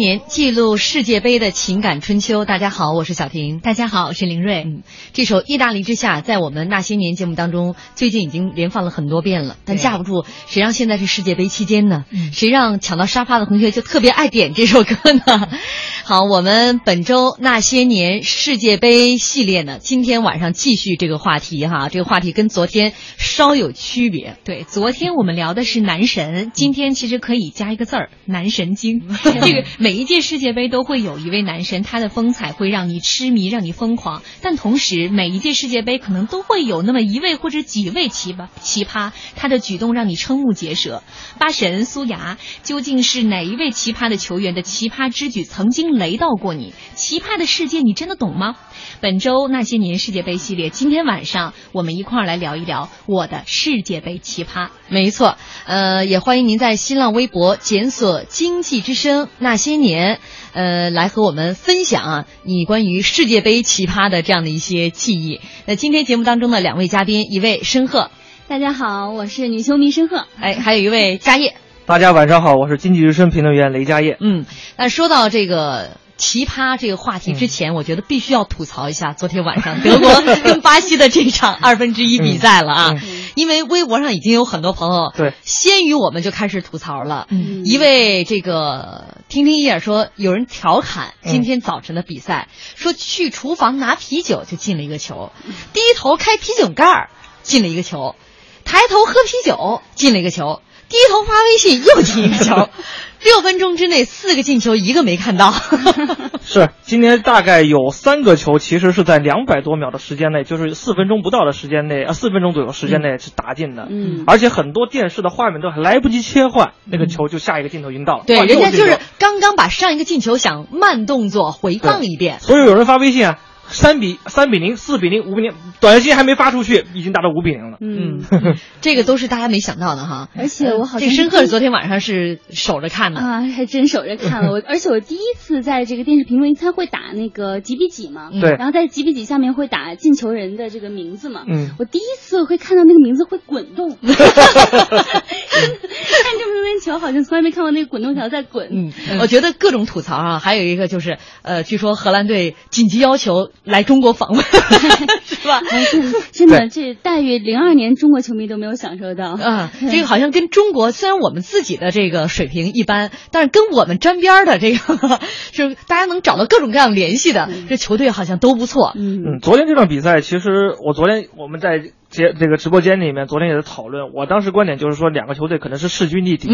年记录世界杯的情感春秋。大家好，我是小婷。大家好，我是林瑞。嗯，这首《意大利之夏》在我们那些年节目当中，最近已经连放了很多遍了。但架不住，谁让现在是世界杯期间呢？谁让抢到沙发的同学就特别爱点这首歌呢？好，我们本周那些年世界杯系列呢，今天晚上继续这个话题哈。这个话题跟昨天稍有区别。对，昨天我们聊的是男神，今天其实可以加一个字儿——男神经。这个。每一届世界杯都会有一位男神，他的风采会让你痴迷，让你疯狂。但同时，每一届世界杯可能都会有那么一位或者几位奇葩，奇葩，他的举动让你瞠目结舌。八神苏牙究竟是哪一位奇葩的球员的奇葩之举曾经雷到过你？奇葩的世界你真的懂吗？本周那些年世界杯系列，今天晚上我们一块儿来聊一聊我的世界杯奇葩。没错，呃，也欢迎您在新浪微博检索“经济之声那些年”，呃，来和我们分享啊你关于世界杯奇葩的这样的一些记忆。那今天节目当中的两位嘉宾，一位申鹤，大家好，我是女球迷申鹤。哎，还有一位嘉业，大家晚上好，我是经济之声评论员雷嘉业。嗯，那说到这个。奇葩这个话题之前，我觉得必须要吐槽一下昨天晚上德国跟巴西的这场二分之一比赛了啊！因为微博上已经有很多朋友对先于我们就开始吐槽了。一位这个听听一眼说，有人调侃今天早晨的比赛，说去厨房拿啤酒就进了一个球，低头开啤酒盖进了一个球，抬头喝啤酒进了一个球。低头发微信又进一个球，六分钟之内四个进球一个没看到。是今天大概有三个球，其实是在两百多秒的时间内，就是四分钟不到的时间内啊，四分钟左右时间内是打进的。嗯，而且很多电视的画面都还来不及切换，那个球就下一个镜头已经到了。对，人家就是刚刚把上一个进球想慢动作回放一遍。所以有人发微信啊。三比三比零，四比零，五比零，短信还没发出去，已经达到五比零了。嗯，这个都是大家没想到的哈。而且我好像这申克昨天晚上是守着看的啊，还真守着看了。我而且我第一次在这个电视评论，他会打那个几比几嘛，对，然后在几比几下面会打进球人的这个名字嘛。嗯，我第一次会看到那个名字会滚动，看这么多人球，好像从来没看过那个滚动条在滚。嗯，我觉得各种吐槽啊，还有一个就是呃，据说荷兰队紧急要求来中国访问，是吧？真的，这待遇零二年中国球迷都没有享受到。啊，这个好像跟中国虽然我们自己的这个水平一般，但是跟我们沾边的这个，就大家能找到各种各样联系的，这球队好像都不错。嗯，昨天这场比赛，其实我昨天我们在节这个直播间里面，昨天也在讨论。我当时观点就是说，两个球队可能是势均力敌，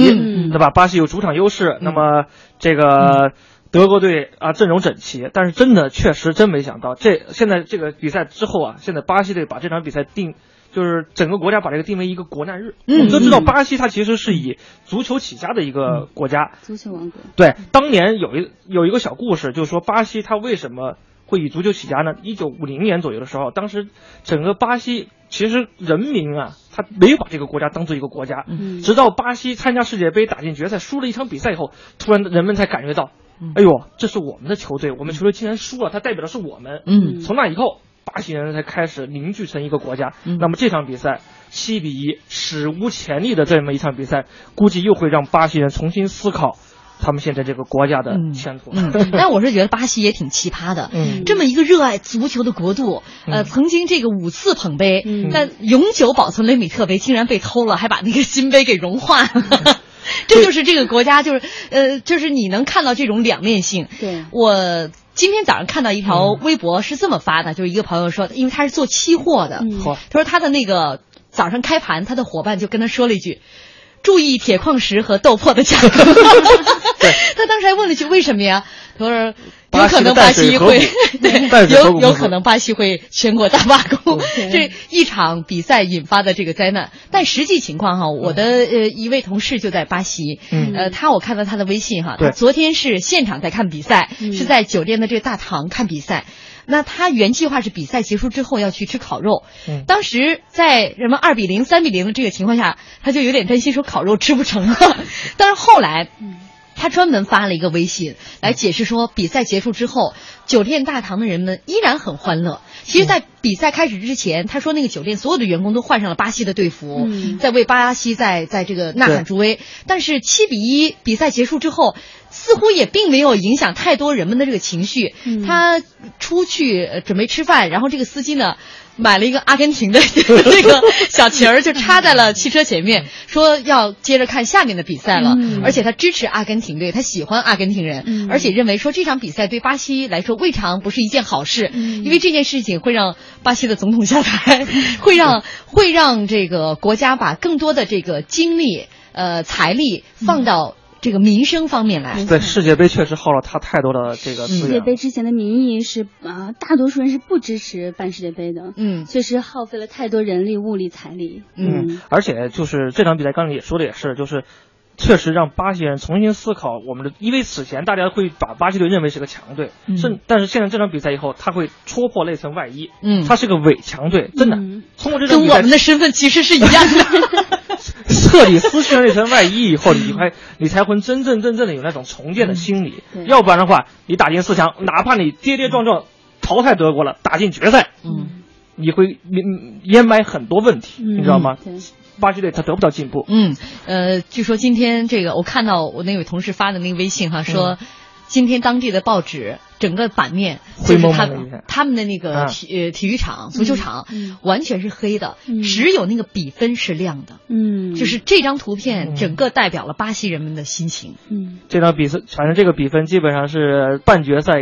对吧？巴西有主场优势，那么这个德国队啊阵容整齐，但是真的确实真没想到，这现在这个比赛之后啊，现在巴西队把这场比赛定。就是整个国家把这个定为一个国难日。我们都知道，巴西它其实是以足球起家的一个国家，足球王国。对，当年有一有一个小故事，就是说巴西它为什么会以足球起家呢？一九五零年左右的时候，当时整个巴西其实人民啊，他没有把这个国家当做一个国家，直到巴西参加世界杯打进决赛，输了一场比赛以后，突然人们才感觉到，哎呦，这是我们的球队，我们球队竟然输了，它代表的是我们。嗯，从那以后。巴西人才开始凝聚成一个国家。嗯那么这场比赛七比一，史无前例的这么一场比赛，估计又会让巴西人重新思考他们现在这个国家的前途。嗯 但我是觉得巴西也挺奇葩的，嗯这么一个热爱足球的国度，呃，曾经这个五次捧杯，但永久保存雷米特杯竟然被偷了，还把那个金杯给融化了。这就是这个国家，就是呃，就是你能看到这种两面性。对我。今天早上看到一条微博是这么发的，就是一个朋友说，因为他是做期货的，他说他的那个早上开盘，他的伙伴就跟他说了一句：“注意铁矿石和豆粕的价格。”他当时还问了句：“为什么呀？”他说。有可能巴西会，有有可能巴西会全国大罢工，这一场比赛引发的这个灾难。但实际情况哈，我的呃一位同事就在巴西，呃，他我看到他的微信哈，他昨天是现场在看比赛，是在酒店的这个大堂看比赛。那他原计划是比赛结束之后要去吃烤肉，当时在什么二比零、三比零的这个情况下，他就有点担心说烤肉吃不成了。但是后来。他专门发了一个微信来解释说，比赛结束之后，酒店大堂的人们依然很欢乐。其实，在比赛开始之前，他说那个酒店所有的员工都换上了巴西的队服，在为巴西在在这个呐喊助威。但是七比一比赛结束之后，似乎也并没有影响太多人们的这个情绪。他出去准备吃饭，然后这个司机呢。买了一个阿根廷的 那个小旗儿，就插在了汽车前面，说要接着看下面的比赛了。而且他支持阿根廷队，他喜欢阿根廷人，而且认为说这场比赛对巴西来说未尝不是一件好事，因为这件事情会让巴西的总统下台，会让会让这个国家把更多的这个精力、呃财力放到。这个民生方面来，对世界杯确实耗了他太多的这个。世界杯之前的民意是啊，大多数人是不支持办世界杯的。嗯，确实耗费了太多人力、物力、财力。嗯，而且就是这场比赛，刚才也说的也是，就是确实让巴西人重新思考我们的，因为此前大家会把巴西队认为是个强队，是，但是现在这场比赛以后，他会戳破那层外衣，嗯，他是个伪强队，真的。通过这跟我们的身份其实是一样的。彻底撕去了那层外衣以后，你才你才会真正真正的有那种重建的心理。要不然的话，你打进四强，哪怕你跌跌撞撞淘汰德国了，打进决赛，嗯，你会掩掩埋很多问题，你知道吗？巴西队他得不到进步。嗯，呃，据说今天这个我看到我那位同事发的那个微信哈，说今天当地的报纸。整个版面就是他他们的那个体呃体育场足球场完全是黑的，只有那个比分是亮的。嗯，就是这张图片整个代表了巴西人们的心情。嗯，这张比分，反正这个比分基本上是半决赛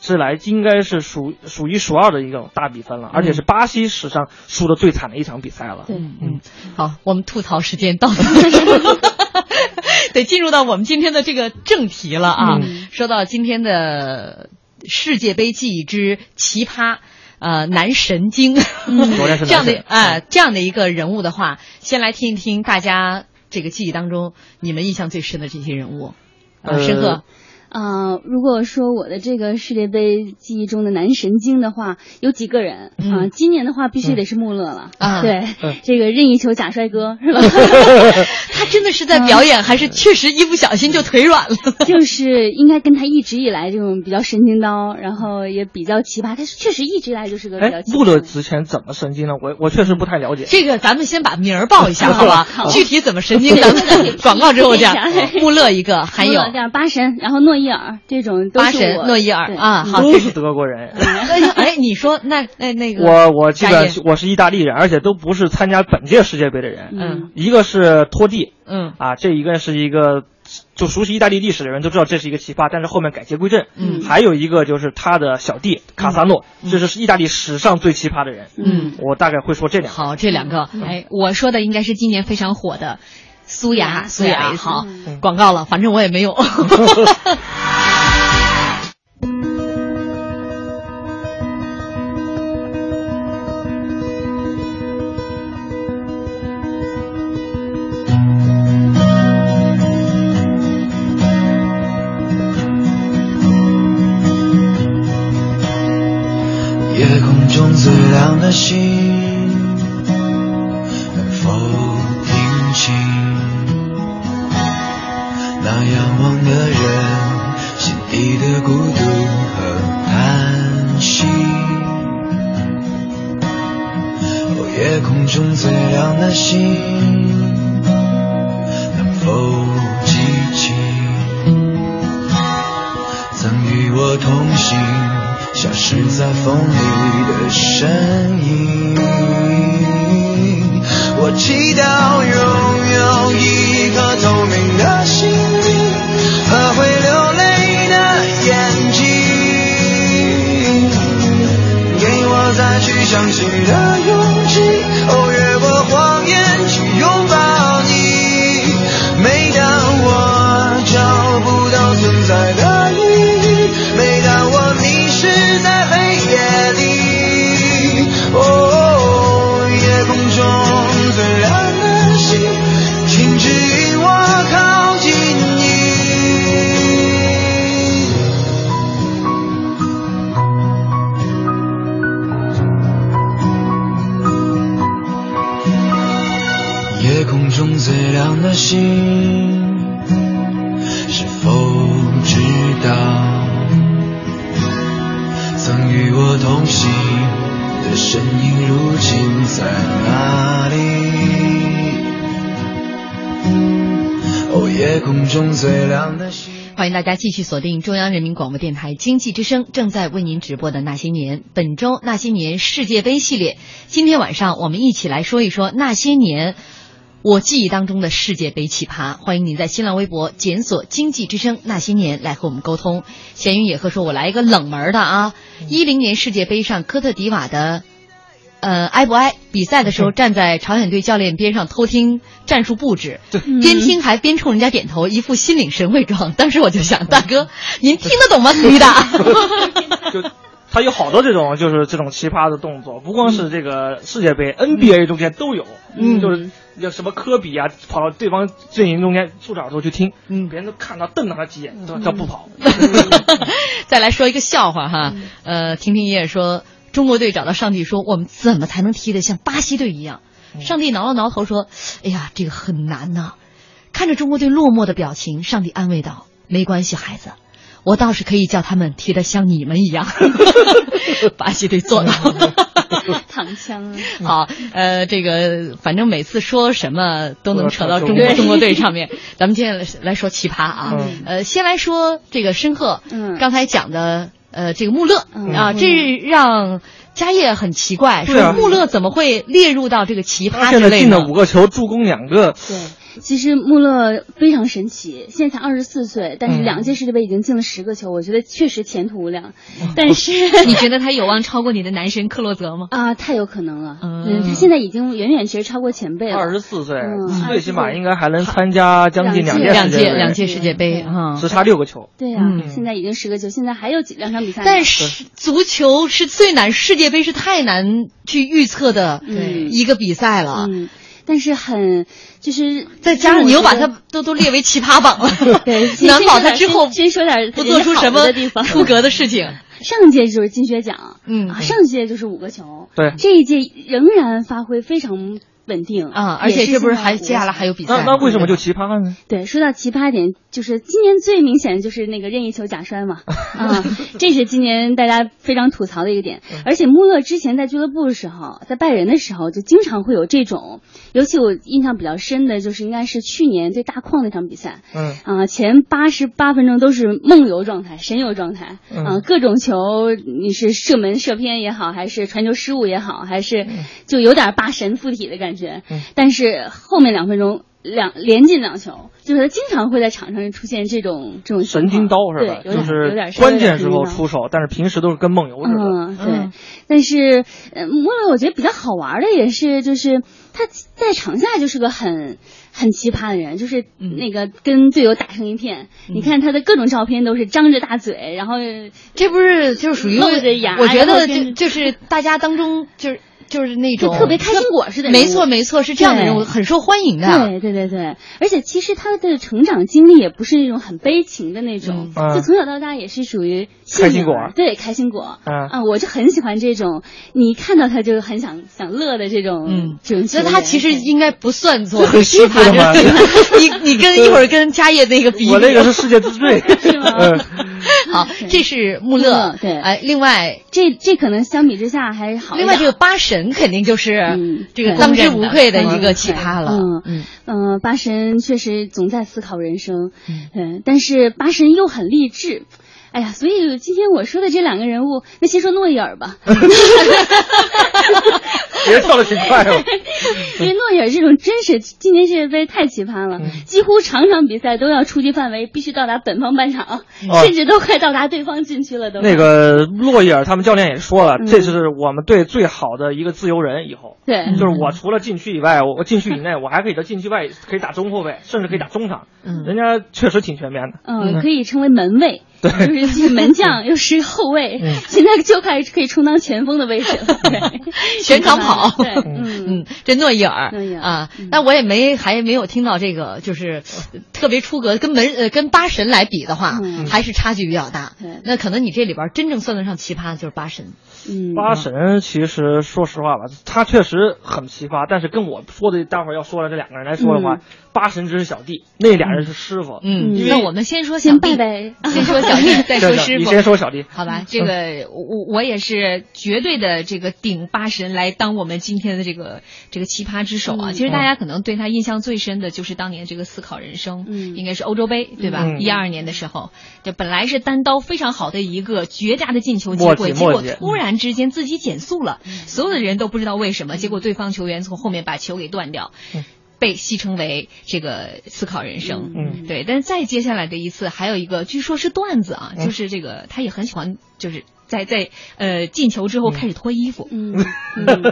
之来应该是数数一数二的一个大比分了，而且是巴西史上输的最惨的一场比赛了。对，嗯，好，我们吐槽时间到了。得进入到我们今天的这个正题了啊！说到今天的。世界杯记忆之奇葩，呃，男神经，这样的啊，这样的一个人物的话，先来听一听大家这个记忆当中你们印象最深的这些人物。呃，申鹤，啊，如果说我的这个世界杯记忆中的男神经的话，有几个人啊？今年的话必须得是穆勒了啊！对，这个任意球假帅哥是吧？他真的是在表演，还是确实一不小心就腿软了？就是应该跟他一直以来这种比较神经刀，然后也比较奇葩。他确实一直以来就是个比较。穆勒之前怎么神经呢？我我确实不太了解。这个咱们先把名儿报一下，好吧？具体怎么神经，咱们广告之后讲。穆勒一个，还有这样巴神，然后诺伊尔这种。巴神、诺伊尔啊，好，都是德国人。哎，你说那那那个，我我记得我是意大利人，而且都不是参加本届世界杯的人。嗯，一个是托蒂，嗯啊，这一个是一个就熟悉意大利历史的人都知道这是一个奇葩，但是后面改邪归正。嗯，还有一个就是他的小弟卡萨诺，这是意大利史上最奇葩的人。嗯，我大概会说这两个。好，这两个，哎，我说的应该是今年非常火的苏牙，苏牙好，广告了，反正我也没有。心，是否知道，曾与我同行的身影，如今在哪里？哦，夜空中最亮的星。欢迎大家继续锁定中央人民广播电台经济之声正在为您直播的《那些年》，本周《那些年》世界杯系列。今天晚上我们一起来说一说那些年。我记忆当中的世界杯奇葩，欢迎您在新浪微博检索“经济之声那些年”来和我们沟通。闲云野鹤说：“我来一个冷门的啊，一零年世界杯上科特迪瓦的，呃，挨不挨？比赛的时候 站在朝鲜队教练边上偷听战术布置，边听还边冲人家点头，一副心领神会状。当时我就想，大哥，您听得懂吗？女的。他有好多这种，就是这种奇葩的动作，不光是这个世界杯，NBA 中间都有，嗯，就是叫什么科比啊，跑到对方阵营中间出场的时候去听，嗯，别人都看到瞪了他几眼，他不跑。再来说一个笑话哈，呃，婷婷爷爷说，中国队找到上帝说，我们怎么才能踢得像巴西队一样？上帝挠了挠头说，哎呀，这个很难呐。看着中国队落寞的表情，上帝安慰道，没关系，孩子。我倒是可以叫他们踢得像你们一样，巴西队做到，躺枪。好，呃，这个反正每次说什么都能扯到中国中国队上面。咱们接下来来说奇葩啊，呃，先来说这个申鹤，嗯，刚才讲的呃这个穆勒啊，这让嘉业很奇怪，说穆勒怎么会列入到这个奇葩之类的？现在进了五个球，助攻两个。对。其实穆勒非常神奇，现在才二十四岁，但是两届世界杯已经进了十个球，我觉得确实前途无量。但是 你觉得他有望超过你的男神克洛泽吗？啊，太有可能了。嗯，他现在已经远远其实超过前辈了。二十四岁，最起码应该还能参加将近两届两届两届世界杯啊，只差六个球。对呀，现在已经十个球，现在还有几两场比赛。但是足球是最难，世界杯是太难去预测的一个比赛了。但是很就是再加上你又把他都都列为奇葩榜了，对，难保他之后先说点不做出什么出格的事情。上届就是金靴奖，嗯，上届就是五个球，对，这一届仍然发挥非常。稳定啊，而且这不是还接下来还有比赛？那那为什么就奇葩呢？对，说到奇葩点，就是今年最明显的就是那个任意球假摔嘛，啊，这是今年大家非常吐槽的一个点。而且穆勒之前在俱乐部的时候，在拜仁的时候，就经常会有这种，尤其我印象比较深的就是应该是去年对大矿那场比赛，嗯，啊，前八十八分钟都是梦游状态、神游状态，嗯，各种球你是射门射偏也好，还是传球失误也好，还是就有点八神附体的感觉。但是后面两分钟两连进两球，就是他经常会在场上出现这种这种神经刀是吧？就是关键时候出手，但是平时都是跟梦游似的。嗯，对。但是，呃，莫勒我觉得比较好玩的也是，就是他在场下就是个很很奇葩的人，就是那个跟队友打成一片。你看他的各种照片都是张着大嘴，然后这不是就是属于露着牙？我觉得就就是大家当中就是。就是那种特别开心果似的，没错没错，是这样的人物，很受欢迎的。对对对对，而且其实他的成长经历也不是那种很悲情的那种，就从小到大也是属于开心果。对，开心果。啊，我就很喜欢这种，你看到他就很想想乐的这种。嗯，这种。所以他其实应该不算作很奇葩吗？你你跟一会儿跟嘉业那个比，我那个是世界之最，是吗？好，这是穆勒。对，哎，另外这这可能相比之下还好。另外这个八神。神肯定就是这个当之无愧的一个奇葩了。嗯嗯嗯，八神确实总在思考人生，嗯，但是八神又很励志。哎呀，所以今天我说的这两个人物，那先说诺伊尔吧。别跳的挺快哦。因为诺伊尔这种真是今年世界杯太奇葩了，几乎场场比赛都要出击范围，必须到达本方半场，甚至都快到达对方禁区了。都那个诺伊尔他们教练也说了，这是我们队最好的一个自由人。以后对，就是我除了禁区以外，我禁区以内，我还可以在禁区外可以打中后卫，甚至可以打中场。嗯，人家确实挺全面的。嗯，可以称为门卫。对，就是门将又是后卫，现在就开始可以充当前锋的位置。了。全场跑。对，嗯。嗯，这诺伊尔。啊，那我也没还没有听到这个，就是特别出格，跟门呃跟八神来比的话，还是差距比较大。那可能你这里边真正算得上奇葩的就是八神。嗯，八神其实说实话吧，他确实很奇葩，但是跟我说的待会儿要说的这两个人来说的话。八神只是小弟，那俩人是师傅。嗯，那我们先说小弟呗，先说小弟，再说师傅。你先说小弟，好吧？这个我我也是绝对的这个顶八神来当我们今天的这个这个奇葩之首啊！其实大家可能对他印象最深的就是当年这个思考人生，嗯，应该是欧洲杯对吧？一二年的时候，这本来是单刀非常好的一个绝佳的进球机会，结果突然之间自己减速了，所有的人都不知道为什么，结果对方球员从后面把球给断掉。被戏称为这个思考人生，嗯，对。但是再接下来的一次，还有一个据说是段子啊，就是这个他也很喜欢，就是在在呃进球之后开始脱衣服，嗯，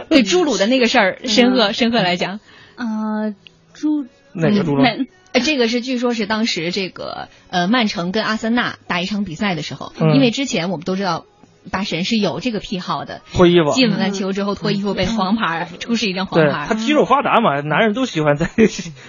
对朱鲁的那个事儿，申鹤申鹤来讲，啊，朱哪个朱鲁？这个是据说是当时这个呃曼城跟阿森纳打一场比赛的时候，因为之前我们都知道。八神是有这个癖好的，脱衣服进了球之后脱衣服被黄牌，出示一张黄牌。他肌肉发达嘛，男人都喜欢在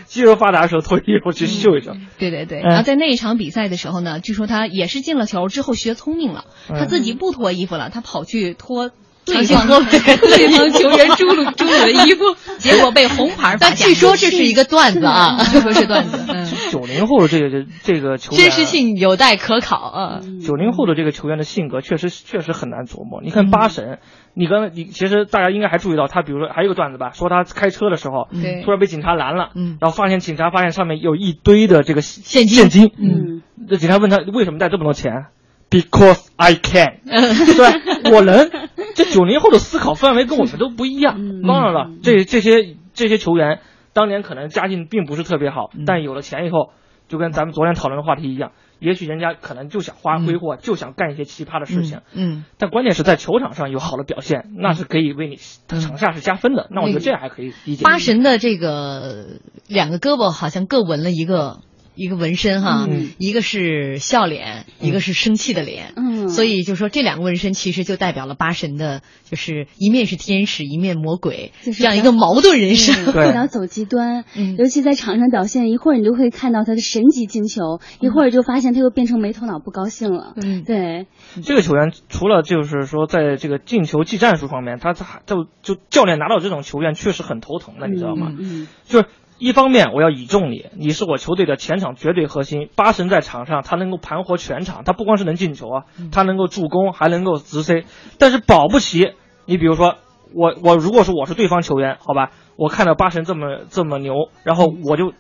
肌肉发达的时候脱衣服去秀一秀。对对对，然后在那一场比赛的时候呢，据说他也是进了球之后学聪明了，他自己不脱衣服了，他跑去脱。对方对方球员朱鲁朱鲁的衣服，结果被红牌罚下。据说这是一个段子啊，据说是段子。九零后的这个这个球员，真实性有待可考啊。九零后的这个球员的性格确实确实很难琢磨。你看八神，你刚才你其实大家应该还注意到他，比如说还有一个段子吧，说他开车的时候，突然被警察拦了，然后发现警察发现上面有一堆的这个现金，现金，嗯，这警察问他为什么带这么多钱？Because I can，对，我能。这九零后的思考范围跟我们都不一样。当然了，这这些这些球员当年可能家境并不是特别好，但有了钱以后，就跟咱们昨天讨论的话题一样，也许人家可能就想花挥霍，就想干一些奇葩的事情。嗯。但关键是在球场上有好的表现，那是可以为你场下是加分的。那我觉得这样还可以理解。八神的这个两个胳膊好像各纹了一个。一个纹身哈，一个是笑脸，一个是生气的脸。嗯，所以就说这两个纹身其实就代表了八神的，就是一面是天使，一面魔鬼，这样一个矛盾人生，不要走极端。尤其在场上表现，一会儿你就会看到他的神级进球，一会儿就发现他又变成没头脑、不高兴了。嗯，对。这个球员除了就是说在这个进球技战术方面，他他就就教练拿到这种球员确实很头疼的，你知道吗？嗯，就是。一方面我要倚重你，你是我球队的前场绝对核心。八神在场上，他能够盘活全场，他不光是能进球啊，他能够助攻，还能够直塞。但是保不齐，你比如说我我如果说我是对方球员，好吧，我看到八神这么这么牛，然后我就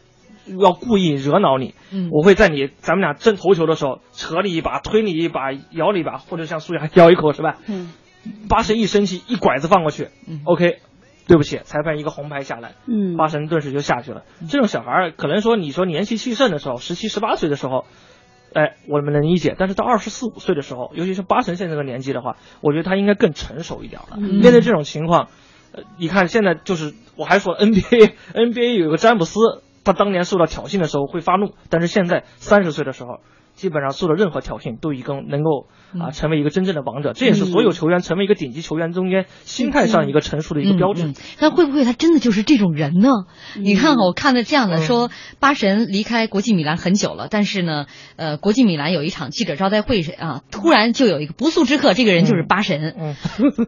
要故意惹恼你，我会在你咱们俩争头球的时候扯你一把，推你一把，咬你一把，或者像苏还咬一口是吧？嗯，八神一生气，一拐子放过去，OK。对不起，裁判一个红牌下来，嗯，八神顿时就下去了。这种小孩儿可能说，你说年轻气盛的时候，十七十八岁的时候，哎，我们能理解。但是到二十四五岁的时候，尤其是八神现在这个年纪的话，我觉得他应该更成熟一点了。面对这种情况，呃，你看现在就是我还说 NBA，NBA 有个詹姆斯，他当年受到挑衅的时候会发怒，但是现在三十岁的时候。基本上受到任何挑衅都已经能够啊成为一个真正的王者，这也是所有球员成为一个顶级球员中间心态上一个成熟的一个标志。那会不会他真的就是这种人呢？你看，我看的这样的说，巴神离开国际米兰很久了，但是呢，呃，国际米兰有一场记者招待会啊，突然就有一个不速之客，这个人就是巴神。嗯，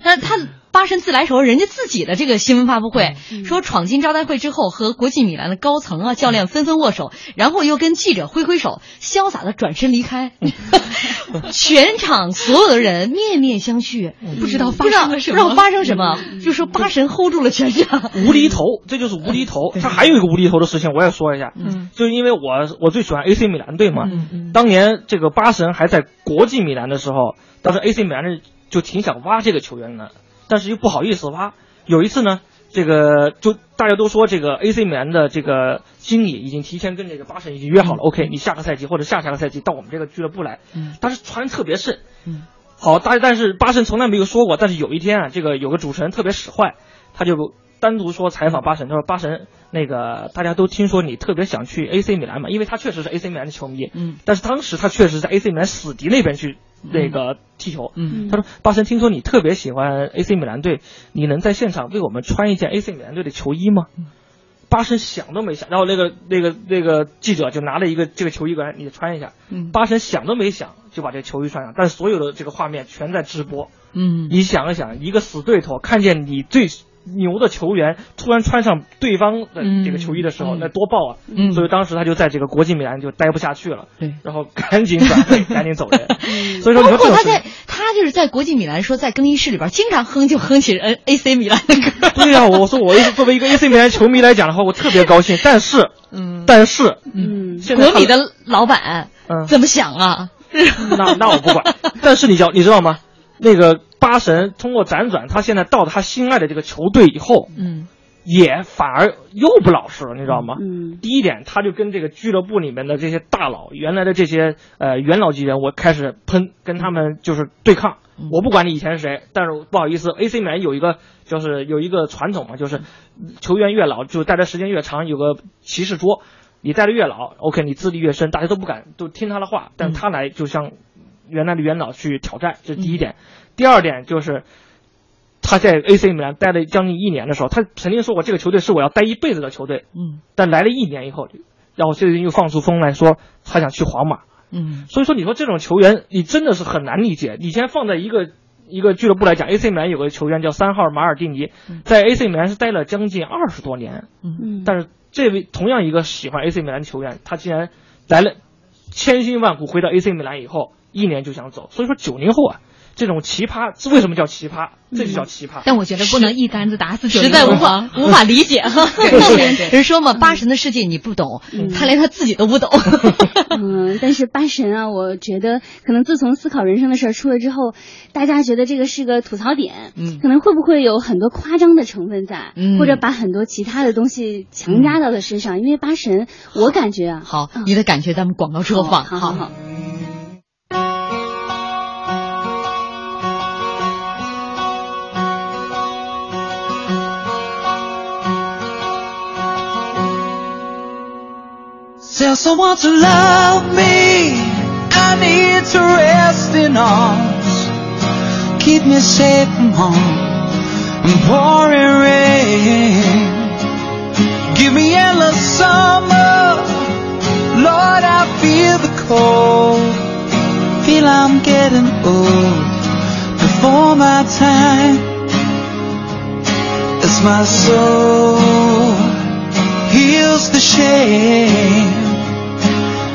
那他。巴神自来熟，人家自己的这个新闻发布会说，闯进招待会之后和国际米兰的高层啊、教练纷纷握手，然后又跟记者挥挥手，潇洒的转身离开。全场所有的人面面相觑，不知道发生了什么，不知道发生什么，就说巴神 hold 住了全场。无厘头，这就是无厘头。他还有一个无厘头的事情，我也说一下，就是因为我我最喜欢 AC 米兰队嘛，当年这个巴神还在国际米兰的时候，当时 AC 米兰就挺想挖这个球员的。但是又不好意思挖。有一次呢，这个就大家都说这个 AC 米兰的这个经理已经提前跟这个巴神已经约好了，OK，你下个赛季或者下下个赛季到我们这个俱乐部来。嗯。但是传特别慎。嗯。好，但但是巴神从来没有说过。但是有一天啊，这个有个主持人特别使坏，他就单独说采访巴神，他说巴神那个大家都听说你特别想去 AC 米兰嘛，因为他确实是 AC 米兰的球迷。嗯。但是当时他确实在 AC 米兰死敌那边去。那个踢球，嗯，他说巴神，听说你特别喜欢 AC 米兰队，你能在现场为我们穿一件 AC 米兰队的球衣吗？巴神想都没想，然后那个那个那个记者就拿了一个这个球衣过来，你穿一下。嗯，巴神想都没想就把这个球衣穿上，但是所有的这个画面全在直播。嗯，你想一想，一个死对头看见你最。牛的球员突然穿上对方的这个球衣的时候，那多爆啊！所以当时他就在这个国际米兰就待不下去了，对，然后赶紧转会，赶紧走人。所以说，包括他在他就是在国际米兰说在更衣室里边经常哼就哼起 N A C 米兰的歌。对呀，我说我作为一个 A C 米兰球迷来讲的话，我特别高兴。但是，嗯，但是，嗯，国米的老板嗯怎么想啊？那那我不管。但是你知道你知道吗？那个。巴神通过辗转，他现在到了他心爱的这个球队以后，嗯，也反而又不老实了，你知道吗？嗯，第一点，他就跟这个俱乐部里面的这些大佬，原来的这些呃元老级人，我开始喷，跟他们就是对抗。我不管你以前是谁，但是不好意思，AC 米兰有一个就是有一个传统嘛，就是球员越老就待的时间越长，有个骑士桌，你待的越老，OK，你资历越深，大家都不敢都听他的话，但他来就像原来的元老去挑战，这是第一点。第二点就是，他在 AC 米兰待了将近一年的时候，他曾经说过这个球队是我要待一辈子的球队。嗯。但来了一年以后，然后最近又放出风来说他想去皇马。嗯。所以说，你说这种球员，你真的是很难理解。以前放在一个一个俱乐部来讲，AC 米兰有个球员叫三号马尔蒂尼，在 AC 米兰是待了将近二十多年。嗯。但是这位同样一个喜欢 AC 米兰的球员，他竟然来了千辛万苦回到 AC 米兰以后，一年就想走。所以说，九零后啊。这种奇葩，这为什么叫奇葩？这就叫奇葩。但我觉得不能一竿子打死九实在无法无法理解 哈。人说嘛，八神的世界你不懂，他连他自己都不懂。嗯，但是八神啊，我觉得可能自从思考人生的事儿出了之后，大家觉得这个是个吐槽点，嗯，可能会不会有很多夸张的成分在，或者把很多其他的东西强加到他身上？因为八神，我感觉啊，好，你的感觉咱们广告之后放，好好好。Someone to love me. I need to rest in arms. keep me safe from harm and pouring rain. Give me endless summer, Lord, I feel the cold. Feel I'm getting old before my time. As my soul heals the shame,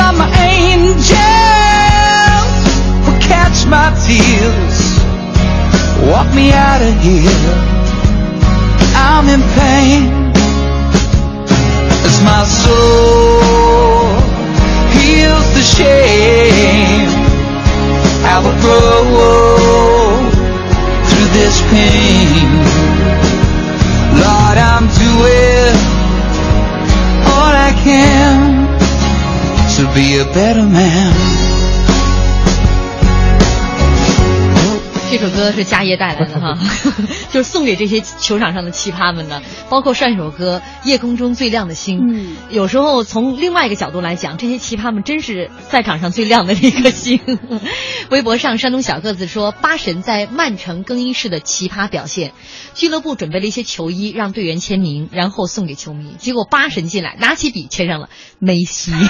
Rest my angels will catch my tears, walk me out of here. I'm in pain better man. 歌是家业带来的哈，就是送给这些球场上的奇葩们的，包括上一首歌《夜空中最亮的星》。嗯，有时候从另外一个角度来讲，这些奇葩们真是赛场上最亮的那颗星。微博上，山东小个子说，八神在曼城更衣室的奇葩表现，俱乐部准备了一些球衣让队员签名，然后送给球迷，结果八神进来拿起笔签上了梅西。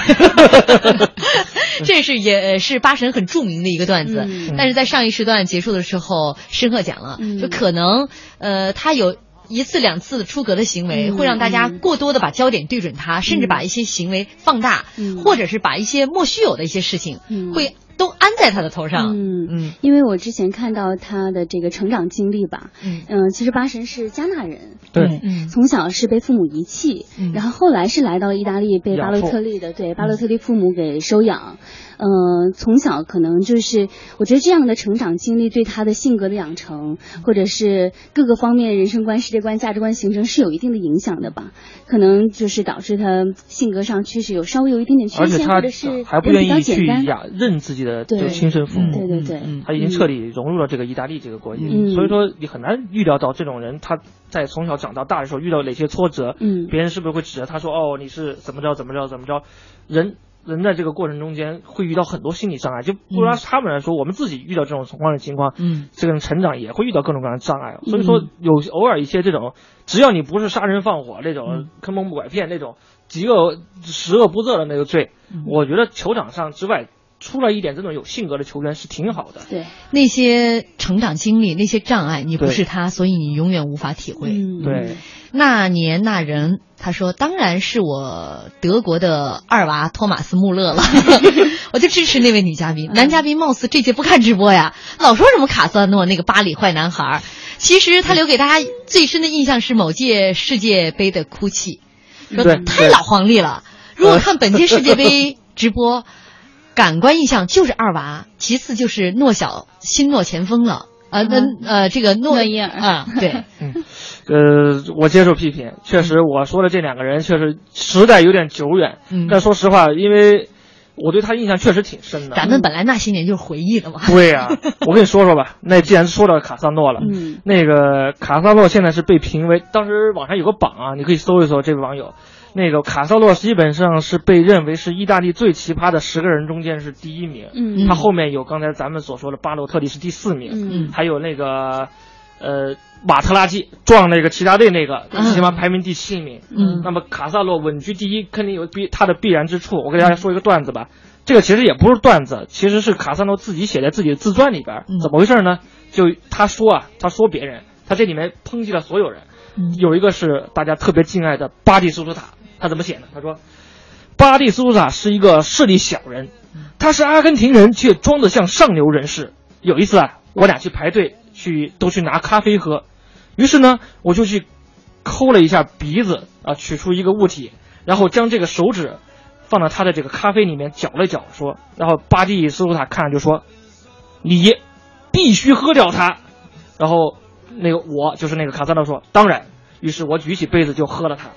这是也是八神很著名的一个段子，嗯但是在上一时段结束的时候，申鹤讲了，嗯。就可能呃他有。一次两次出格的行为，嗯会让大家嗯。过多的把焦点对准他，甚至把一些行为放大，嗯。或者是把一些莫须有的一些事情，嗯。会都安在他的头上。嗯。嗯。因为我之前看到他的这个成长经历吧，嗯。嗯、其实八神是加纳人，对。嗯。从小是被父母遗弃，嗯。然后后来是来到了意大利，被巴洛特利的对巴洛特利父母给收养。嗯、从小可能就是，我觉得这样的成长经历对他的性格的养成，或者是各个方面人生观、世界观、价值观形成是有一定的影响的吧。可能就是导致他性格上确实有稍微有一点点缺陷，而且他或者是还不愿意去简单。呀认自己的对这个亲生父母。对对对，嗯他已经彻底融入了这个意大利这个国家，嗯所以说你很难预料到这种人他在从小长到大的时候遇到哪些挫折，嗯别人是不是会指着他说哦你是怎么着怎么着怎么着，人人在这个过程中间会遇到很多心理障碍，就不拿他们来说，我们自己遇到这种情况的情况，嗯。这个人成长也会遇到各种各样的障碍，所以说有偶尔一些这种，只要你不是杀人放火那种坑蒙拐骗那种极恶十恶不赦的那个罪，我觉得球场上之外。出来一点这种有性格的球员是挺好的，对，那些成长经历，那些障碍，你不是他，所以你永远无法体会。嗯，对，那年那人，他说当然是我德国的二娃托马斯穆勒了，我就支持那位女嘉宾。男嘉宾貌似这届不看直播呀，老说什么卡萨诺那个巴黎坏男孩儿，其实他留给大家最深的印象是某届世界杯的哭泣，说对。太老黄历了。如果看本届世界杯直播，感官印象就是二娃，其次就是诺小新诺前锋了。啊，那呃，这个诺诺伊尔啊，对，呃，我接受批评，确实我说的这两个人确实时代有点久远，嗯但说实话，因为我对他印象确实挺深的。咱们本来那些年就是回忆的嘛。对呀、我跟你说说吧，那既然说到卡萨诺了，嗯那个卡萨诺现在是被评为，当时网上有个榜啊，你可以搜一搜这位网友。那个卡萨洛基本上是被认为是意大利最奇葩的十个人中间是第一名，嗯他后面有刚才咱们所说的巴洛特利是第四名，嗯还有那个呃马特拉基撞那个其他队那个，嗯起码排名第七名。嗯那么卡萨洛稳居第一，肯定有必他的必然之处。我给大家说一个段子吧，这个其实也不是段子，其实是卡萨诺自己写在自己的自传里边。嗯怎么回事呢？就他说啊，他说别人，他这里面抨击了所有人。嗯有一个是大家特别敬爱的巴蒂苏图塔，他怎么写呢？他说，巴蒂苏图塔是一个势力小人，他是阿根廷人，却装得像上流人士。有一次啊，我俩去排队去都去拿咖啡喝，于是呢，我就去抠了一下鼻子啊，取出一个物体，然后将这个手指放到他的这个咖啡里面搅了搅，说，然后巴蒂斯图塔看了就说，你必须喝掉它。然后那个我就是那个卡萨诺说，当然。于是我举起杯子就喝了它。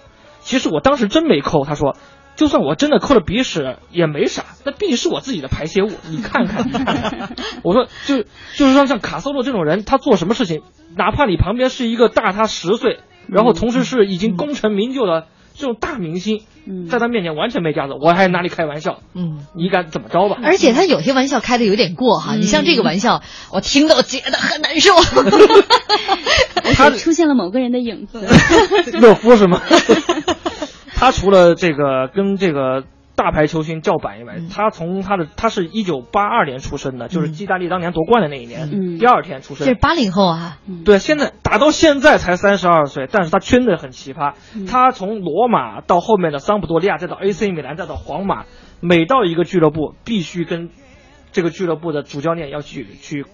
其实我当时真没抠，他说。就算我真的抠了鼻屎也没啥，那毕竟是我自己的排泄物。你看看，你看看。我说，就就是说，像卡斯洛这种人，他做什么事情，哪怕你旁边是一个大他十岁，然后同时是已经功成名就的这种大明星，在他面前完全没架子，我还拿你开玩笑？嗯，你敢怎么着吧？而且他有些玩笑开的有点过哈，你像这个玩笑，我听到觉得很难受。他出现了某个人的影子，乐夫是吗？他除了这个跟这个大牌球星叫板以外，他从他的他是一九八二年出生的，就是意大利当年夺冠的那一年，嗯第二天出生。这是八零后啊。对，现在打到现在才三十二岁，但是他真的很奇葩。他从罗马到后面的桑普多利亚，再到 AC 米兰，再到皇马，每到一个俱乐部，必须跟这个俱乐部的主教练要去去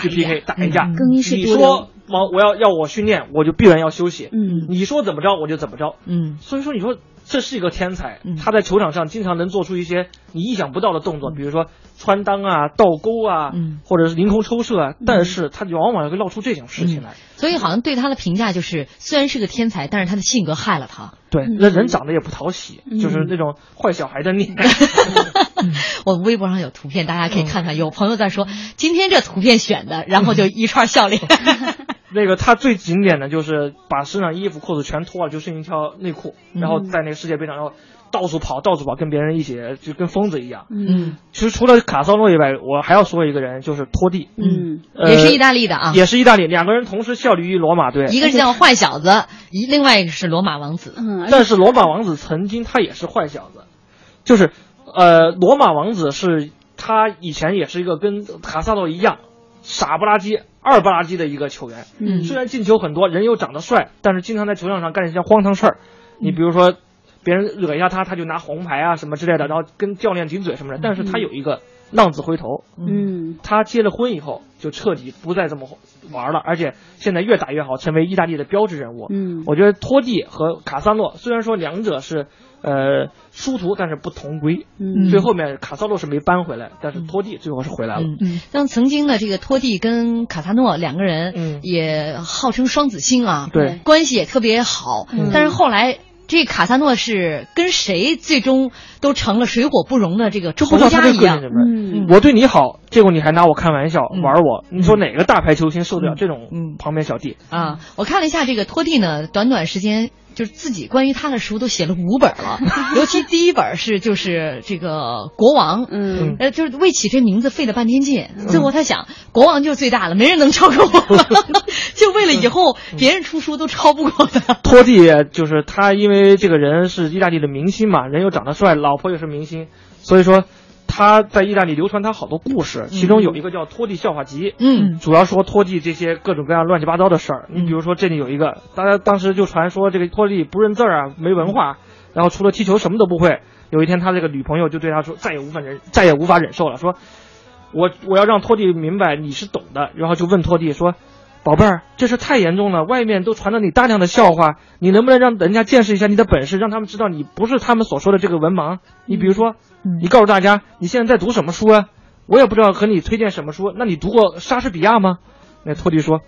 去 PK 打一架。你说王我要要我训练，我就必然要休息。嗯，你说怎么着，我就怎么着。嗯，所以说你说。这是一个天才，他在球场上经常能做出一些你意想不到的动作，比如说穿裆啊、倒钩啊，或者是凌空抽射啊。但是他往往会闹出这种事情来。所以好像对他的评价就是，虽然是个天才，但是他的性格害了他。对，那人长得也不讨喜，就是那种坏小孩的脸。我微博上有图片，大家可以看看。有朋友在说，今天这图片选的，然后就一串笑脸。那个他最经典的就是把身上衣服裤子全脱了，就剩一条内裤，然后在那个世界杯上，然后到处跑，到处跑，跟别人一起就跟疯子一样。嗯，其实除了卡萨诺以外，我还要说一个人，就是托蒂。嗯，也是意大利的啊，也是意大利，两个人同时效力于罗马队。一个叫坏小子，一另外一个是罗马王子。嗯，但是罗马王子曾经他也是坏小子，就是呃，罗马王子是他以前也是一个跟卡萨诺一样傻不拉几。二不拉几的一个球员，嗯，虽然进球很多，人又长得帅，但是经常在球场上干一些荒唐事儿。你比如说，别人惹一下他，他就拿红牌啊什么之类的，然后跟教练顶嘴什么的。但是他有一个浪子回头，嗯，他结了婚以后就彻底不再这么玩了，而且现在越打越好，成为意大利的标志人物。嗯，我觉得托蒂和卡萨诺虽然说两者是。呃，殊途，但是不同归。嗯，最后面卡萨诺是没搬回来，但是托蒂最后是回来了。嗯，像曾经的这个托蒂跟卡萨诺两个人，嗯，也号称双子星啊，对，关系也特别好。嗯，但是后来这卡萨诺是跟谁最终都成了水火不容的这个仇家一样。嗯，我对你好，结果你还拿我开玩笑玩我，你说哪个大牌球星受得了这种旁边小弟啊？我看了一下这个托蒂呢，短短时间。就是自己关于他的书都写了五本了，尤其第一本是就是这个国王，嗯，呃，就是为起这名字费了半天劲，最后他想国王就是最大了，没人能超过我了，就为了以后别人出书都超不过他。托蒂就是他，因为这个人是意大利的明星嘛，人又长得帅，老婆又是明星，所以说。他在意大利流传他好多故事，其中有一个叫《托蒂笑话集》，嗯，主要说托蒂这些各种各样乱七八糟的事儿。你比如说这里有一个，大家当时就传说这个托蒂不认字儿啊，没文化，然后除了踢球什么都不会。有一天他这个女朋友就对他说，再也无法忍，再也无法忍受了，说，我我要让托蒂明白你是懂的，然后就问托蒂说。宝贝儿，这事太严重了，外面都传了你大量的笑话，你能不能让人家见识一下你的本事，让他们知道你不是他们所说的这个文盲？你比如说，你告诉大家你现在在读什么书啊？我也不知道和你推荐什么书。那你读过莎士比亚吗？那托蒂说，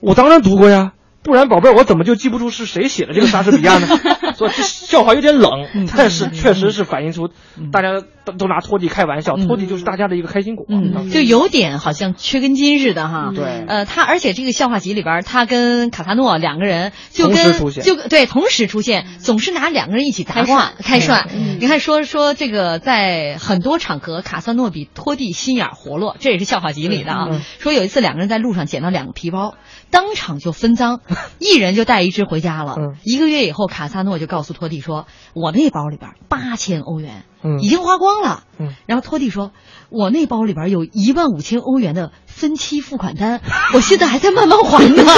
我当然读过呀。不然，宝贝儿，我怎么就记不住是谁写的这个莎士比亚呢？所以这笑话有点冷，但是确实是反映出大家都都拿托蒂开玩笑，托蒂就是大家的一个开心果，就有点好像缺根筋似的哈。对，呃，他而且这个笑话集里边，他跟卡萨诺两个人就跟就对同时出现，总是拿两个人一起搭话开涮。你看说说这个在很多场合，卡萨诺比托蒂心眼活络，这也是笑话集里的啊。说有一次两个人在路上捡到两个皮包。当场就分赃，一人就带一只回家了。一个月以后，卡萨诺就告诉托蒂说：“我那包里边八千欧元，已经花光了。”嗯然后托蒂说：“我那包里边有一万五千欧元的分期付款单，我现在还在慢慢还呢。”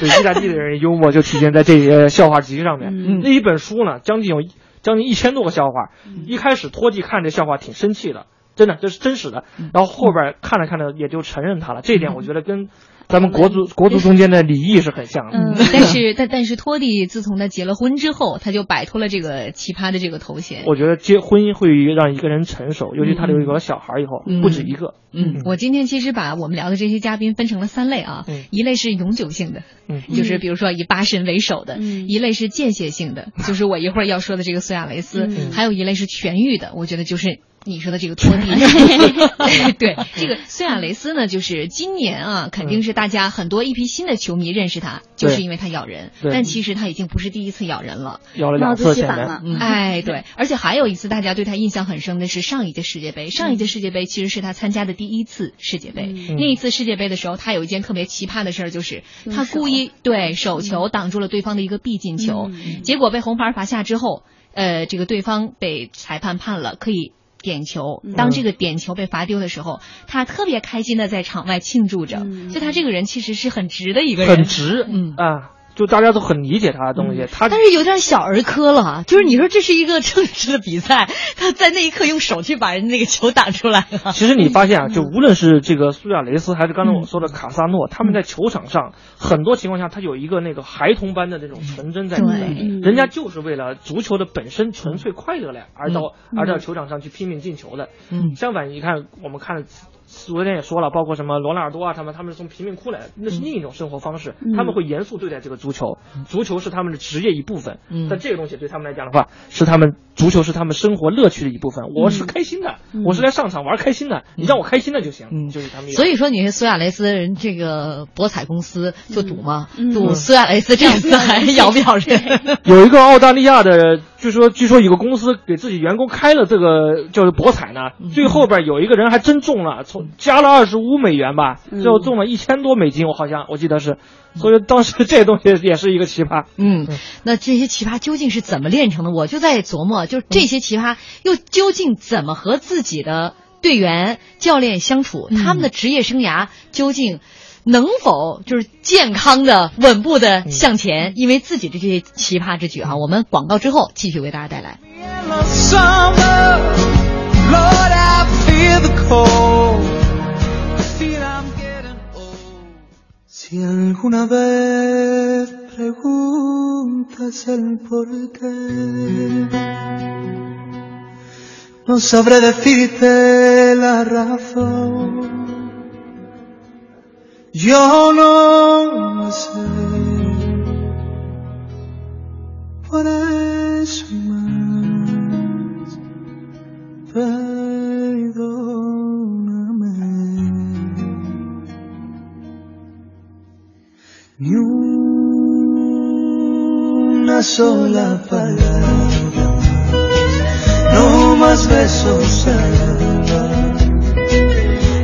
对，意大利的人幽默就体现在这些笑话集上面。那一本书呢，将近有将近一千多个笑话。一开始托蒂看这笑话挺生气的。真的这是真实的。然后后边看着看着也就承认他了，这一点我觉得跟。咱们国足国足中间的礼仪是很像的，嗯，但是但但是托蒂自从他结了婚之后，他就摆脱了这个奇葩的这个头衔。我觉得结婚姻会让一个人成熟，尤其他有一个小孩以后，不止一个。嗯，我今天其实把我们聊的这些嘉宾分成了三类啊，一类是永久性的，嗯，就是比如说以八神为首的；一类是间歇性的，就是我一会儿要说的这个苏亚雷斯；还有一类是痊愈的，我觉得就是。你说的这个托尼，对这个苏亚雷斯呢，就是今年啊，肯定是大家很多一批新的球迷认识他，就是因为他咬人。但其实他已经不是第一次咬人了，咬了两次前了。哎，对，而且还有一次大家对他印象很深的是上一届世界杯，上一届世界杯其实是他参加的第一次世界杯。那一次世界杯的时候，他有一件特别奇葩的事儿，就是他故意对手球挡住了对方的一个必进球，结果被红牌罚下之后，呃，这个对方被裁判判了可以。点球，当这个点球被罚丢的时候，他特别开心的在场外庆祝着。所以他这个人其实是很直的一个人，很直，嗯啊。就大家都很理解他的东西，他但是有点小儿科了。就是你说这是一个正式的比赛，他在那一刻用手去把人那个球挡出来了。其实你发现啊，就无论是这个苏亚雷斯，还是刚才我说的卡萨诺，他们在球场上很多情况下，他有一个那个孩童般的这种纯真在里面。人家就是为了足球的本身纯粹快乐来而到而到球场上去拼命进球的。嗯，相反，你看我们看了。昨天也说了，包括什么罗纳尔多啊，他们他们是从贫民窟来的，那是另一种生活方式。他们会严肃对待这个足球，足球是他们的职业一部分。但这个东西对他们来讲的话，是他们足球是他们生活乐趣的一部分。我是开心的，我是来上场玩开心的，你让我开心的就行。嗯，就是他们。所以说，你是苏亚雷斯人这个博彩公司就赌吗？赌苏亚雷斯这次还 咬不咬人？有一个澳大利亚的。据说，据说有个公司给自己员工开了这个就是博彩呢，最后边有一个人还真中了，从加了二十五美元吧，最后中了一千多美金，我好像我记得是，所以当时这东西也是一个奇葩。嗯，那这些奇葩究竟是怎么炼成的？我就在琢磨，就是这些奇葩又究竟怎么和自己的队员、教练相处？他们的职业生涯究竟？能否就是健康的、稳步的向前？因为自己的这些奇葩之举哈，我们广告之后继续为大家带来。Yo no sé, por eso más, perdóname. Ni una sola palabra, no más besos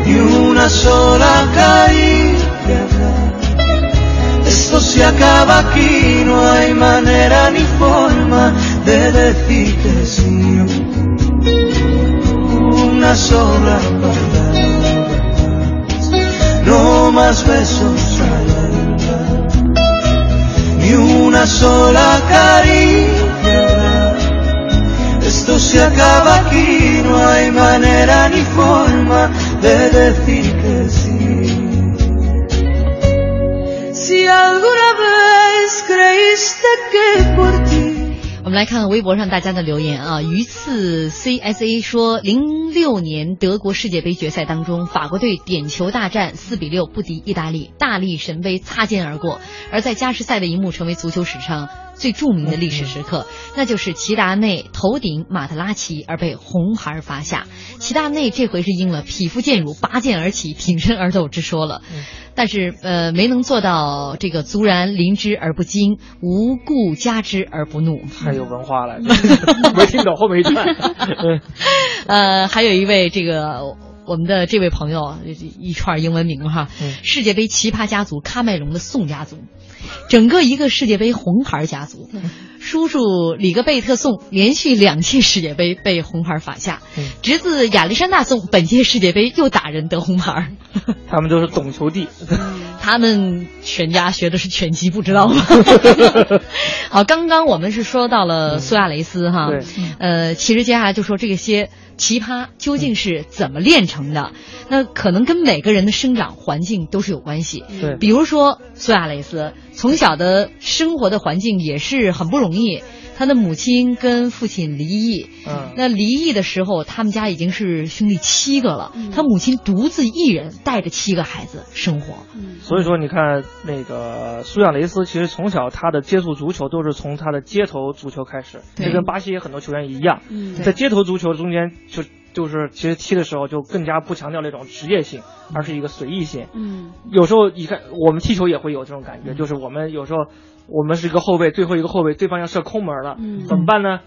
ni una sola caída esto se acaba aquí, no hay manera ni forma de decirte sí. Una sola palabra, no más besos al ni una sola caricia. Esto se acaba aquí, no hay manera ni forma de decir 我们来看看微博上大家的留言啊。鱼刺 CSA 说，零六年德国世界杯决赛当中，法国队点球大战四比六不敌意大利，大力神杯擦肩而过。而在加时赛的一幕，成为足球史上最著名的历史时刻，那就是齐达内头顶马特拉齐而被红牌罚下。齐达内这回是应了“匹夫见辱，拔剑而起，挺身而斗”之说了。但是，呃，没能做到这个卒然临之而不惊，无故加之而不怒。太有文化了，没听懂后面一段。呃，还有一位这个我们的这位朋友，一串英文名哈，世界杯奇葩家族喀麦隆的宋家族，整个一个世界杯红牌家族。叔叔里格贝特宋连续两届世界杯被红牌罚下，侄子亚历山大宋本届世界杯又打人得红牌。他们都是懂球帝，他们全家学的是拳击，不知道吗？好，刚刚我们是说到了苏亚雷斯哈，呃，其实接下来就说这些奇葩究竟是怎么炼成的？那可能跟每个人的生长环境都是有关系。对，比如说苏亚雷斯从小的生活的环境也是很不容易。他的母亲跟父亲离异，嗯，那离异的时候，他们家已经是兄弟七个了，他母亲独自一人带着七个孩子生活。嗯。所以说，你看那个苏亚雷斯，其实从小他的接触足球都是从他的街头足球开始，这跟巴西很多球员一样，嗯。在街头足球中间就就是其实踢的时候就更加不强调那种职业性，而是一个随意性。嗯，有时候你看我们踢球也会有这种感觉，就是我们有时候。我们是一个后卫，最后一个后卫，对方要射空门了，怎么办呢？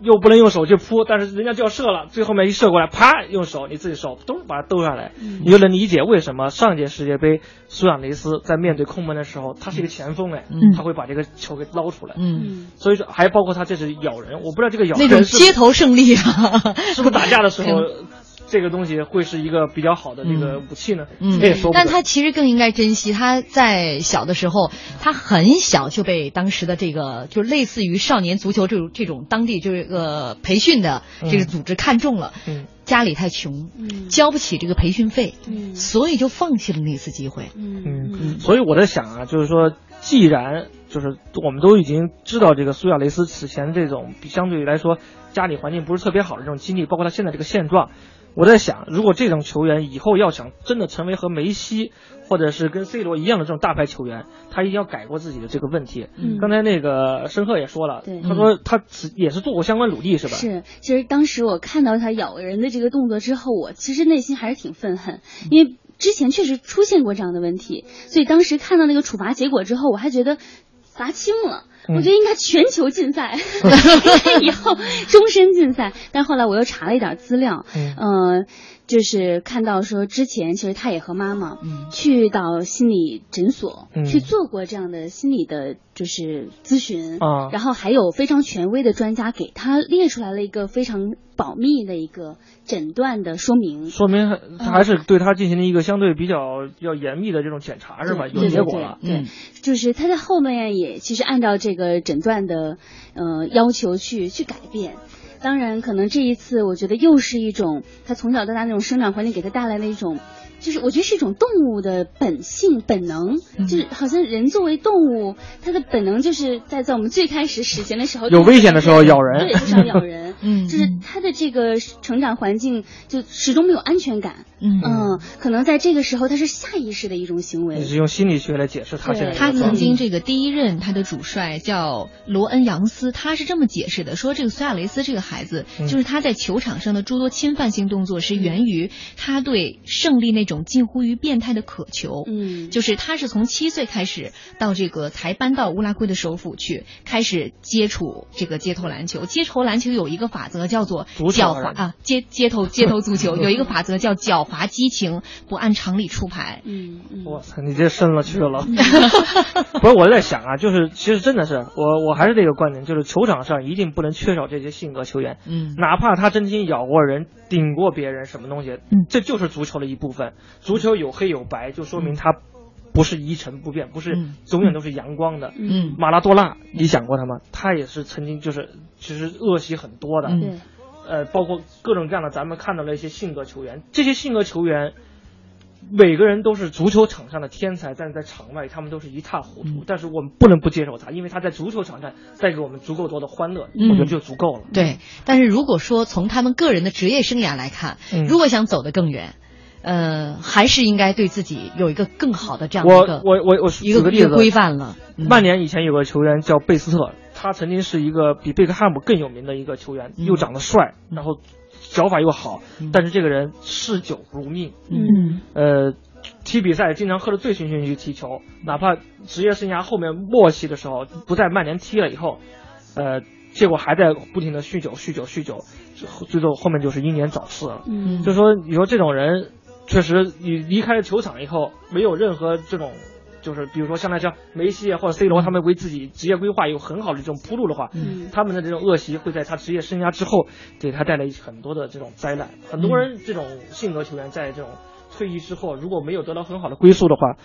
又不能用手去扑，但是人家就要射了，最后面一射过来，啪，用手你自己手咚把它兜下来，你就能理解为什么上届世界杯苏亚雷斯在面对空门的时候，他是一个前锋哎，他会把这个球给捞出来，嗯，所以说还包括他这是咬人，我不知道这个咬人那种街头胜利啊，是不是打架的时候？这个东西会是一个比较好的这个武器呢，嗯，但他其实更应该珍惜。他在小的时候，他很小就被当时的这个，就类似于少年足球这种这种当地就是个培训的这个组织看中了。嗯，家里太穷，交不起这个培训费，嗯所以就放弃了那次机会。嗯嗯，所以我在想啊，就是说，既然就是我们都已经知道这个苏亚雷斯此前这种相对来说家里环境不是特别好的这种经历，包括他现在这个现状。我在想，如果这种球员以后要想真的成为和梅西或者是跟 C 罗一样的这种大牌球员，他一定要改过自己的这个问题。嗯，刚才那个申鹤也说了，对，他说他也是做过相关努力，是吧？是，其实当时我看到他咬人的这个动作之后，我其实内心还是挺愤恨，因为之前确实出现过这样的问题，所以当时看到那个处罚结果之后，我还觉得罚轻了。我觉得应该全球禁赛，以后终身禁赛。但后来我又查了一点资料，嗯，就是看到说之前其实他也和妈妈去到心理诊所去做过这样的心理的，就是咨询啊，然后还有非常权威的专家给他列出来了一个非常保密的一个诊断的说明，说明他还是对他进行了一个相对比较比较严密的这种检查是吧？有结果了，对，就是他在后面也其实按照。这个诊断的呃要求去去改变，当然可能这一次我觉得又是一种他从小到大那种生长环境给他带来的一种。就是我觉得是一种动物的本性本能，就是好像人作为动物，它的本能就是在在我们最开始史前的时候，有危险的时候咬人，对，就想咬人，嗯，就是他的这个成长环境就始终没有安全感，嗯，嗯可能在这个时候他是下意识的一种行为。你是用心理学来解释他现在。他曾经这个第一任他的主帅叫罗恩杨斯，他是这么解释的，说这个苏亚雷斯这个孩子，就是他在球场上的诸多侵犯性动作是源于他对胜利那。种近乎于变态的渴求，嗯，就是他是从七岁开始到这个才搬到乌拉圭的首府去，开始接触这个街头篮球。街头篮球有一个法则叫做狡猾啊，街街头 街头足球有一个法则叫狡猾激情，不按常理出牌。嗯，我操，你这深了去了。不是我在想啊，就是其实真的是我我还是这个观点，就是球场上一定不能缺少这些性格球员。嗯，哪怕他真心咬过人、顶过别人什么东西，嗯，这就是足球的一部分。足球有黑有白，就说明它不是一成不变，不是永远都是阳光的。嗯，马拉多纳，你想过他吗？他也是曾经就是其实恶习很多的。对，呃，包括各种各样的，咱们看到了一些性格球员，这些性格球员每个人都是足球场上的天才，但是在场外他们都是一塌糊涂。但是我们不能不接受他，因为他在足球场上带给我们足够多的欢乐，我觉得就足够了。对，但是如果说从他们个人的职业生涯来看，如果想走得更远。呃，还是应该对自己有一个更好的这样一个我我我我一个例子规范了。曼联以前有个球员叫贝斯特，他曾经是一个比贝克汉姆更有名的一个球员，又长得帅，然后脚法又好，但是这个人嗜酒如命。嗯，呃，踢比赛经常喝得醉醺醺去踢球，哪怕职业生涯后面末期的时候不在曼联踢了以后，呃，结果还在不停的酗酒酗酒酗酒，最后最后后面就是英年早逝了。嗯，就说你说这种人。确实，你离开了球场以后，没有任何这种，就是比如说，像那像梅西啊或者 C 罗，他们为自己职业规划有很好的这种铺路的话，他们的这种恶习会在他职业生涯之后给他带来很多的这种灾难。很多人这种性格球员在这种退役之后，如果没有得到很好的归宿的话，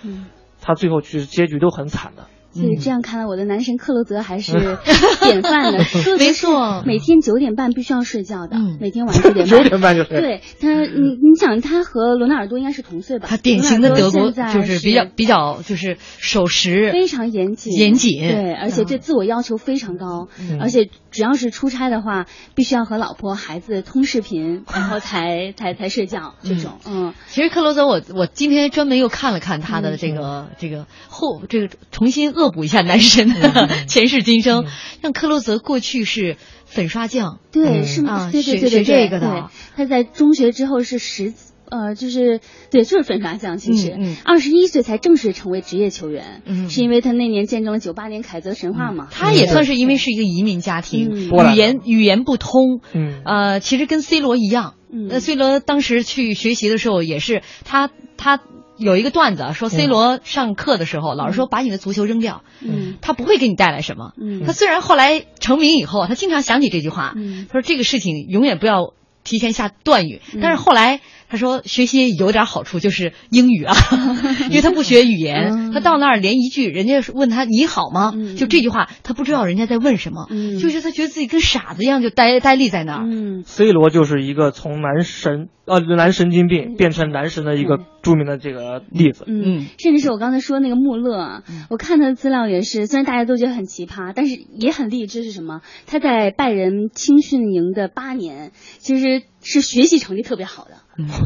他最后其实结局都很惨的。所以这样看来，我的男神克洛泽还是 典范的。没错，每天九点半必须要睡觉的，每天晚上九点半。九点半就睡。对他，你你想，他和罗纳尔多应该是同岁吧？他典型的德国，就是比较比较就是守时，非常严谨，严谨。对，而且对自我要求非常高，而且只要是出差的话，必须要和老婆孩子通视频，然后才才才睡觉。这种，嗯。其实克洛泽，我我今天专门又看了看他的这个这个后这个重新。恶补一下男神的 前世今生，像克洛泽过去是粉刷匠，对，是吗？对对对对这个的。他在中学之后是十呃，就是对，就是粉刷匠。其实。二十一岁才正式成为职业球员，是因为他那年见证了九八年凯泽神话嘛。他也算是因为是一个移民家庭，语言语言不通，呃，其实跟 C 罗一样。那 C 罗当时去学习的时候也是他他。有一个段子说，C 罗上课的时候老师说把你的足球扔掉，嗯，他不会给你带来什么。嗯，他虽然后来成名以后，他经常想起这句话，嗯，他说这个事情永远不要提前下断语。但是后来他说学习有点好处，就是英语啊，因为他不学语言，他到那儿连一句人家问他你好吗，就这句话他不知道人家在问什么，就是他觉得自己跟傻子一样就呆呆立在那儿。嗯，C 罗就是一个从男神。呃，男神经病变成男神的一个著名的这个例子。嗯，甚至是我刚才说那个穆勒，我看他的资料也是，虽然大家都觉得很奇葩，但是也很励志。是什么？他在拜仁青训营的八年，其实是学习成绩特别好的。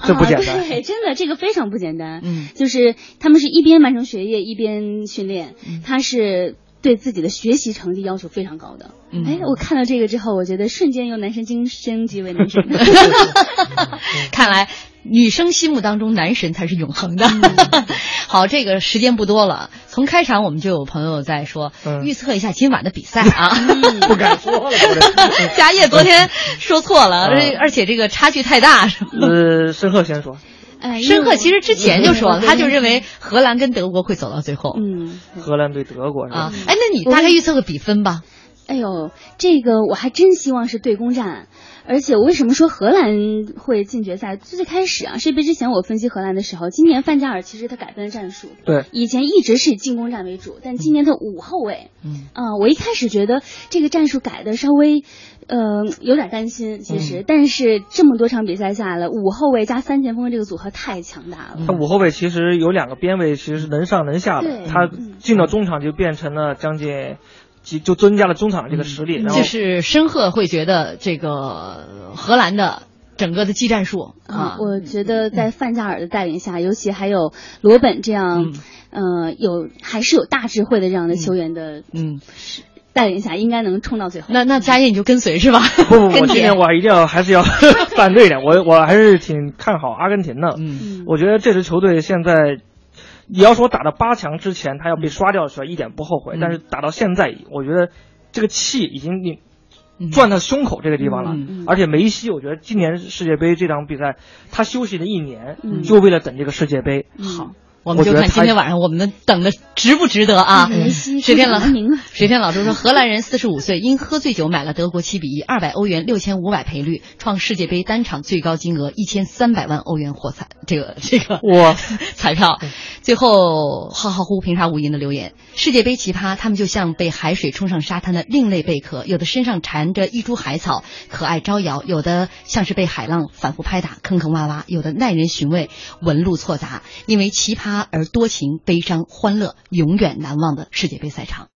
这不简单。对，真的这个非常不简单。嗯，就是他们是一边完成学业一边训练，他是。对自己的学习成绩要求非常高的，哎，我看到这个之后，我觉得瞬间由男神精升级为男神。看来女生心目当中男神才是永恒的。好，这个时间不多了，从开场我们就有朋友在说预测一下今晚的比赛啊，不敢说了。嘉业昨天说错了，而而且这个差距太大，是吗？呃，申鹤先说。申鹤其实之前就说了，他就认为荷兰跟德国会走到最后。嗯，荷兰对德国是吧？哎，那你大概预测个比分吧？哎呦，这个我还真希望是对攻战。而且我为什么说荷兰会进决赛？最最开始啊，世界杯之前我分析荷兰的时候，今年范加尔其实他改变了战术。对，以前一直是以进攻战为主，但今年他五后卫。嗯，啊，我一开始觉得这个战术改的稍微，呃，有点担心。其实，但是这么多场比赛下来，五后卫加三前锋这个组合太强大了。他五后卫其实有两个边位，其实是能上能下的。他进到中场就变成了将近。就就增加了中场这个实力，就是申鹤会觉得这个荷兰的整个的技战术啊，我觉得在范加尔的带领下，尤其还有罗本这样，呃，有还是有大智慧的这样的球员的，嗯，带领下应该能冲到最后。那那佳业你就跟随是吧？不不，我今天我一定要还是要 反对的，我我还是挺看好阿根廷的。嗯，我觉得这支球队现在。你要说打到八强之前，他要被刷掉的时候一点不后悔。但是打到现在，我觉得这个气已经你攥到胸口这个地方了。而且梅西，我觉得今年世界杯这场比赛，他休息了一年，就为了等这个世界杯。好。我们就看今天晚上我们等的值不值得啊？水天老水天老师说，荷兰人四十五岁，因喝醉酒买了德国七比一，二百欧元六千五百赔率，创世界杯单场最高金额一千三百万欧元获彩。这个这个哇 彩票，最后浩浩乎平沙无垠的留言：世界杯奇葩，他们就像被海水冲上沙滩的另类贝壳，有的身上缠着一株海草，可爱招摇；有的像是被海浪反复拍打，坑坑洼洼；有的耐人寻味，纹路错杂。因为奇葩。他而多情、悲伤、欢乐，永远难忘的世界杯赛场。